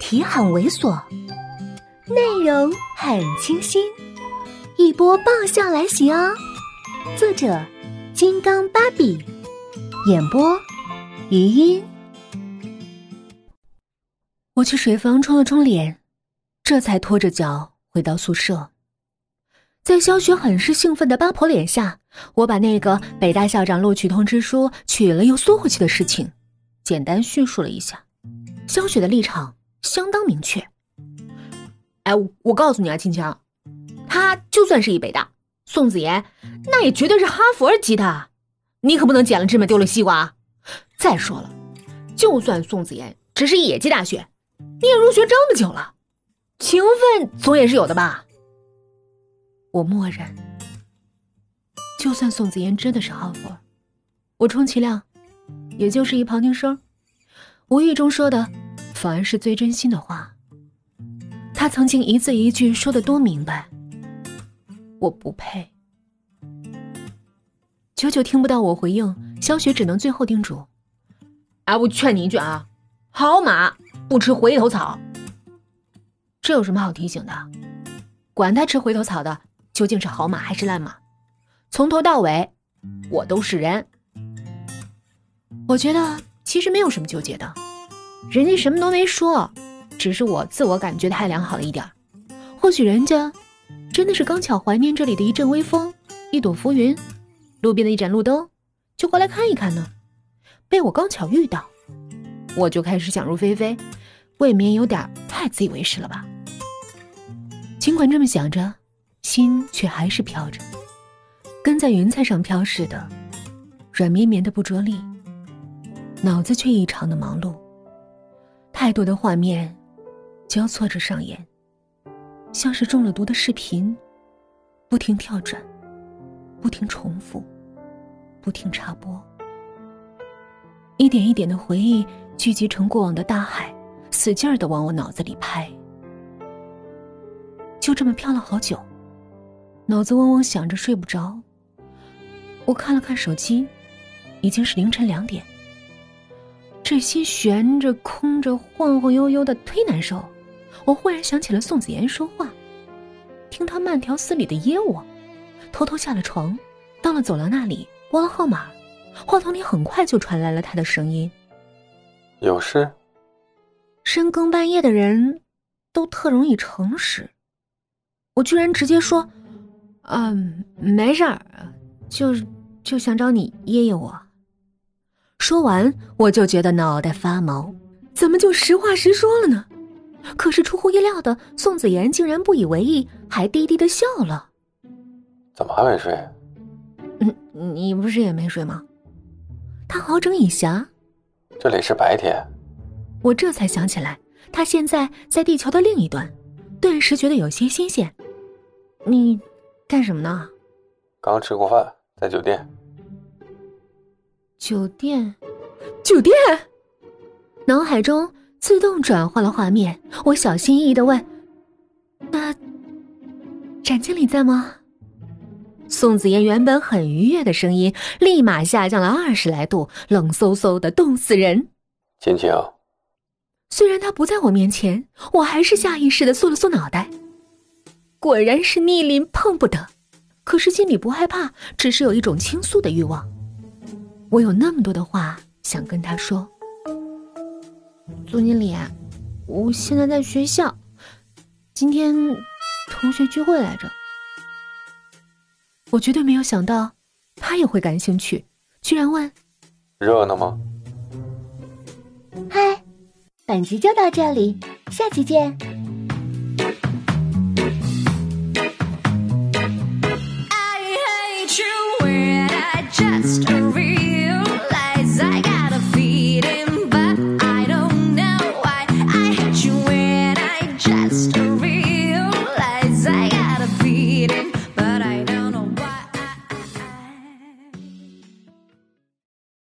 题很猥琐，内容很清新，一波爆笑来袭哦！作者：金刚芭比，演播：余音。我去水房冲了冲脸，这才拖着脚回到宿舍。在肖雪很是兴奋的八婆脸下，我把那个北大校长录取通知书取了又缩回去的事情，简单叙述了一下。肖雪的立场相当明确。哎，我告诉你啊，青青，他就算是一北大，宋子妍那也绝对是哈佛级的，你可不能捡了芝麻丢了西瓜。再说了，就算宋子妍只是野鸡大学，你也入学这么久了，情分总也是有的吧？我默认。就算宋子妍真的是哈佛，我充其量也就是一旁听生。无意中说的，反而是最真心的话。他曾经一字一句说的多明白。我不配。久久听不到我回应，萧雪只能最后叮嘱：“哎，我劝你一句啊，好马不吃回头草。这有什么好提醒的？管他吃回头草的究竟是好马还是烂马，从头到尾，我都是人。我觉得。”其实没有什么纠结的，人家什么都没说，只是我自我感觉太良好了一点或许人家真的是刚巧怀念这里的一阵微风，一朵浮云，路边的一盏路灯，就过来看一看呢。被我刚巧遇到，我就开始想入非非，未免有点太自以为是了吧？尽管这么想着，心却还是飘着，跟在云彩上飘似的，软绵绵的不着力。脑子却异常的忙碌，太多的画面交错着上演，像是中了毒的视频，不停跳转，不停重复，不停插播，一点一点的回忆聚集成过往的大海，使劲儿的往我脑子里拍。就这么飘了好久，脑子嗡嗡响着睡不着。我看了看手机，已经是凌晨两点。这心悬着、空着、晃晃悠悠的，忒难受。我忽然想起了宋子妍说话，听他慢条斯理的噎我，偷偷下了床，到了走廊那里拨了号码，话筒里很快就传来了他的声音：“有事。”深更半夜的人，都特容易诚实。我居然直接说：“嗯，没事儿，就就想找你噎噎我。”说完，我就觉得脑袋发毛，怎么就实话实说了呢？可是出乎意料的，宋子妍竟然不以为意，还低低的笑了。怎么还没睡？嗯，你不是也没睡吗？他好整以暇。这里是白天。我这才想起来，他现在在地球的另一端，顿时觉得有些新鲜。你干什么呢？刚吃过饭，在酒店。酒店，酒店，脑海中自动转换了画面。我小心翼翼的问：“那展经理在吗？”宋子妍原本很愉悦的声音立马下降了二十来度，冷飕飕的，冻死人。青青，虽然他不在我面前，我还是下意识的缩了缩脑袋。果然是逆鳞碰不得，可是心里不害怕，只是有一种倾诉的欲望。我有那么多的话想跟他说，总经理，我现在在学校，今天同学聚会来着。我绝对没有想到他也会感兴趣，居然问：“热闹吗？”嗨，本集就到这里，下期见。